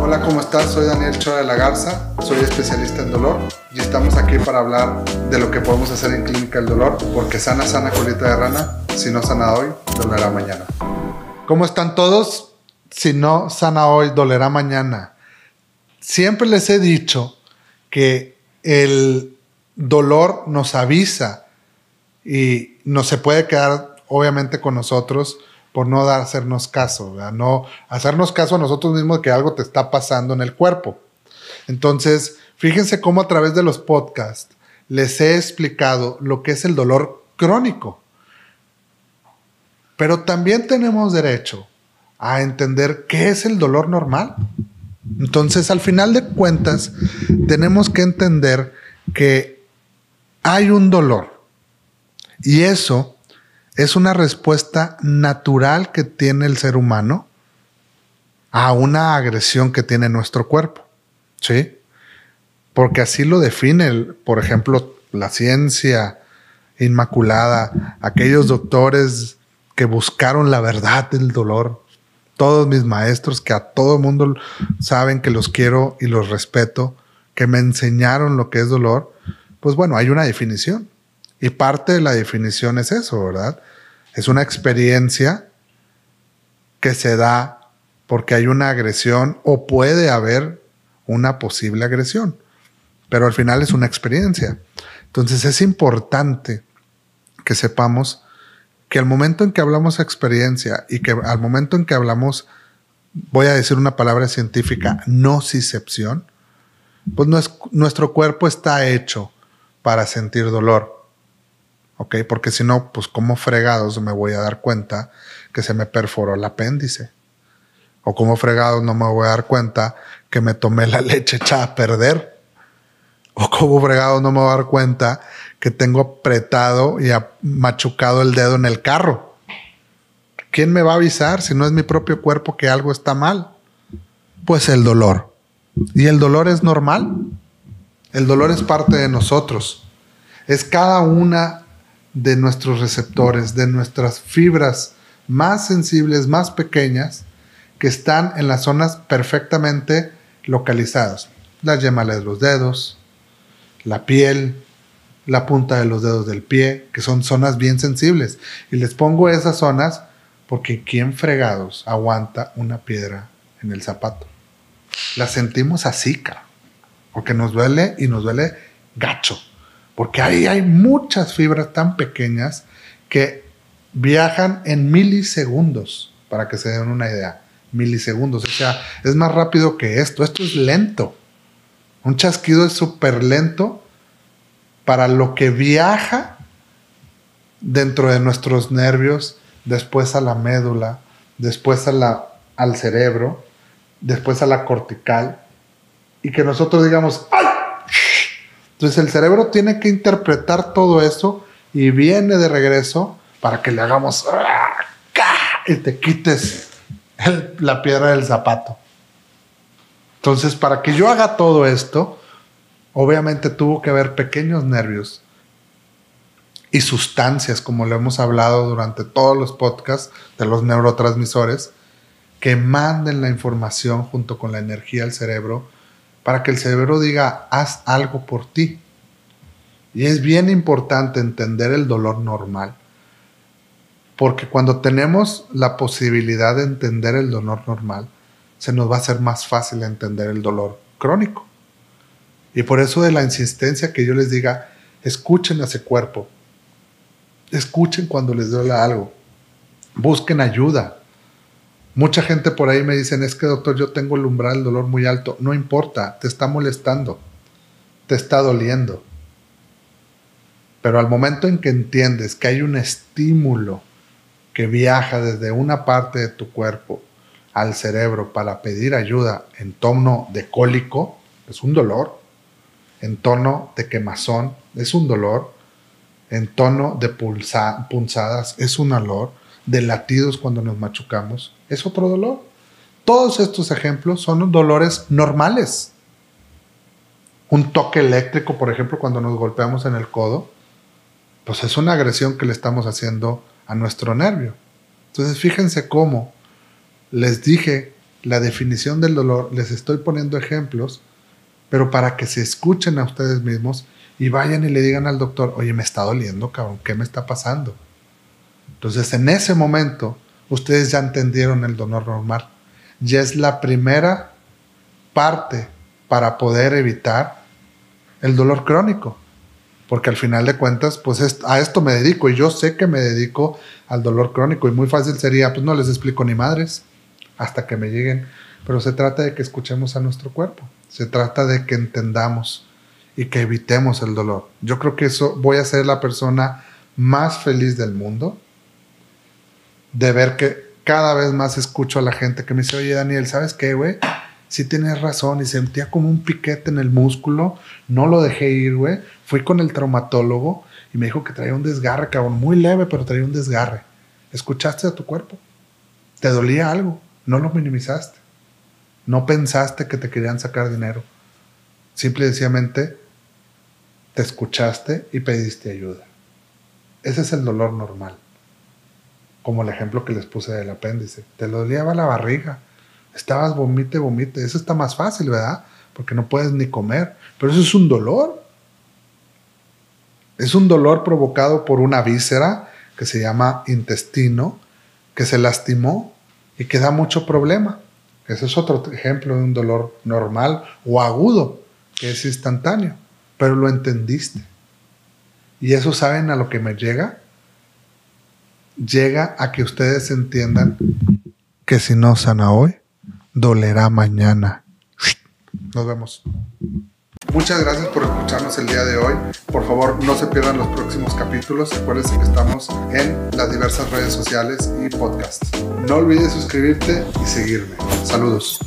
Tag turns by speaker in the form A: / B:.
A: Hola, ¿cómo estás? Soy Daniel Chora de la Garza, soy especialista en dolor y estamos aquí para hablar de lo que podemos hacer en Clínica del Dolor, porque sana, sana colita de rana, si no sana hoy, dolerá mañana. ¿Cómo están todos? Si no sana hoy, dolerá mañana. Siempre les he dicho que el dolor nos avisa y no se puede quedar obviamente con nosotros por no hacernos caso, no hacernos caso a nosotros mismos de que algo te está pasando en el cuerpo. Entonces, fíjense cómo a través de los podcasts les he explicado lo que es el dolor crónico. Pero también tenemos derecho a entender qué es el dolor normal. Entonces, al final de cuentas, tenemos que entender que hay un dolor. Y eso es una respuesta natural que tiene el ser humano a una agresión que tiene nuestro cuerpo. ¿Sí? Porque así lo define, por ejemplo, la ciencia inmaculada, aquellos doctores que buscaron la verdad del dolor, todos mis maestros que a todo mundo saben que los quiero y los respeto, que me enseñaron lo que es dolor, pues bueno, hay una definición. Y parte de la definición es eso, ¿verdad? Es una experiencia que se da porque hay una agresión o puede haber una posible agresión, pero al final es una experiencia. Entonces es importante que sepamos que al momento en que hablamos experiencia y que al momento en que hablamos, voy a decir una palabra científica, nocicepción, pues nuestro cuerpo está hecho para sentir dolor. ¿Ok? Porque si no, pues como fregados me voy a dar cuenta que se me perforó el apéndice. O como fregados no me voy a dar cuenta que me tomé la leche echada a perder. O como fregados no me voy a dar cuenta que tengo apretado y machucado el dedo en el carro. ¿Quién me va a avisar si no es mi propio cuerpo que algo está mal? Pues el dolor. Y el dolor es normal. El dolor es parte de nosotros. Es cada una de nuestros receptores, de nuestras fibras más sensibles, más pequeñas, que están en las zonas perfectamente localizadas. Las yemas de los dedos, la piel, la punta de los dedos del pie, que son zonas bien sensibles. Y les pongo esas zonas porque ¿quién fregados aguanta una piedra en el zapato? La sentimos así, porque nos duele y nos duele gacho porque ahí hay muchas fibras tan pequeñas que viajan en milisegundos, para que se den una idea. Milisegundos, o sea, es más rápido que esto. Esto es lento. Un chasquido es súper lento para lo que viaja dentro de nuestros nervios, después a la médula, después a la, al cerebro, después a la cortical, y que nosotros digamos, ¡ay! Entonces el cerebro tiene que interpretar todo eso y viene de regreso para que le hagamos y te quites la piedra del zapato. Entonces, para que yo haga todo esto, obviamente tuvo que haber pequeños nervios y sustancias, como lo hemos hablado durante todos los podcasts de los neurotransmisores, que manden la información junto con la energía al cerebro para que el cerebro diga, haz algo por ti. Y es bien importante entender el dolor normal, porque cuando tenemos la posibilidad de entender el dolor normal, se nos va a hacer más fácil entender el dolor crónico. Y por eso de la insistencia que yo les diga, escuchen a ese cuerpo, escuchen cuando les duela algo, busquen ayuda, Mucha gente por ahí me dicen, es que doctor, yo tengo el umbral del dolor muy alto. No importa, te está molestando, te está doliendo. Pero al momento en que entiendes que hay un estímulo que viaja desde una parte de tu cuerpo al cerebro para pedir ayuda en tono de cólico, es un dolor. En tono de quemazón, es un dolor. En tono de punzadas, es un dolor de latidos cuando nos machucamos, es otro dolor. Todos estos ejemplos son dolores normales. Un toque eléctrico, por ejemplo, cuando nos golpeamos en el codo, pues es una agresión que le estamos haciendo a nuestro nervio. Entonces, fíjense cómo les dije la definición del dolor, les estoy poniendo ejemplos, pero para que se escuchen a ustedes mismos y vayan y le digan al doctor, oye, me está doliendo, cabrón, ¿qué me está pasando? Entonces, en ese momento, ustedes ya entendieron el dolor normal. Ya es la primera parte para poder evitar el dolor crónico. Porque al final de cuentas, pues a esto me dedico y yo sé que me dedico al dolor crónico y muy fácil sería, pues no les explico ni madres hasta que me lleguen. Pero se trata de que escuchemos a nuestro cuerpo. Se trata de que entendamos y que evitemos el dolor. Yo creo que eso voy a ser la persona más feliz del mundo de ver que cada vez más escucho a la gente que me dice, oye Daniel, ¿sabes qué, güey? Sí tienes razón y sentía como un piquete en el músculo, no lo dejé ir, güey. Fui con el traumatólogo y me dijo que traía un desgarre, cabrón, muy leve, pero traía un desgarre. ¿Escuchaste a tu cuerpo? ¿Te dolía algo? No lo minimizaste. No pensaste que te querían sacar dinero. Simple y te escuchaste y pediste ayuda. Ese es el dolor normal. Como el ejemplo que les puse del apéndice. Te dolía la barriga. Estabas vomite, vomite. Eso está más fácil, ¿verdad? Porque no puedes ni comer. Pero eso es un dolor. Es un dolor provocado por una víscera que se llama intestino, que se lastimó y que da mucho problema. Ese es otro ejemplo de un dolor normal o agudo, que es instantáneo pero lo entendiste. Y eso saben a lo que me llega. Llega a que ustedes entiendan que si no sana hoy, dolerá mañana. Nos vemos. Muchas gracias por escucharnos el día de hoy. Por favor, no se pierdan los próximos capítulos. Acuérdense que estamos en las diversas redes sociales y podcasts. No olvides suscribirte y seguirme. Saludos.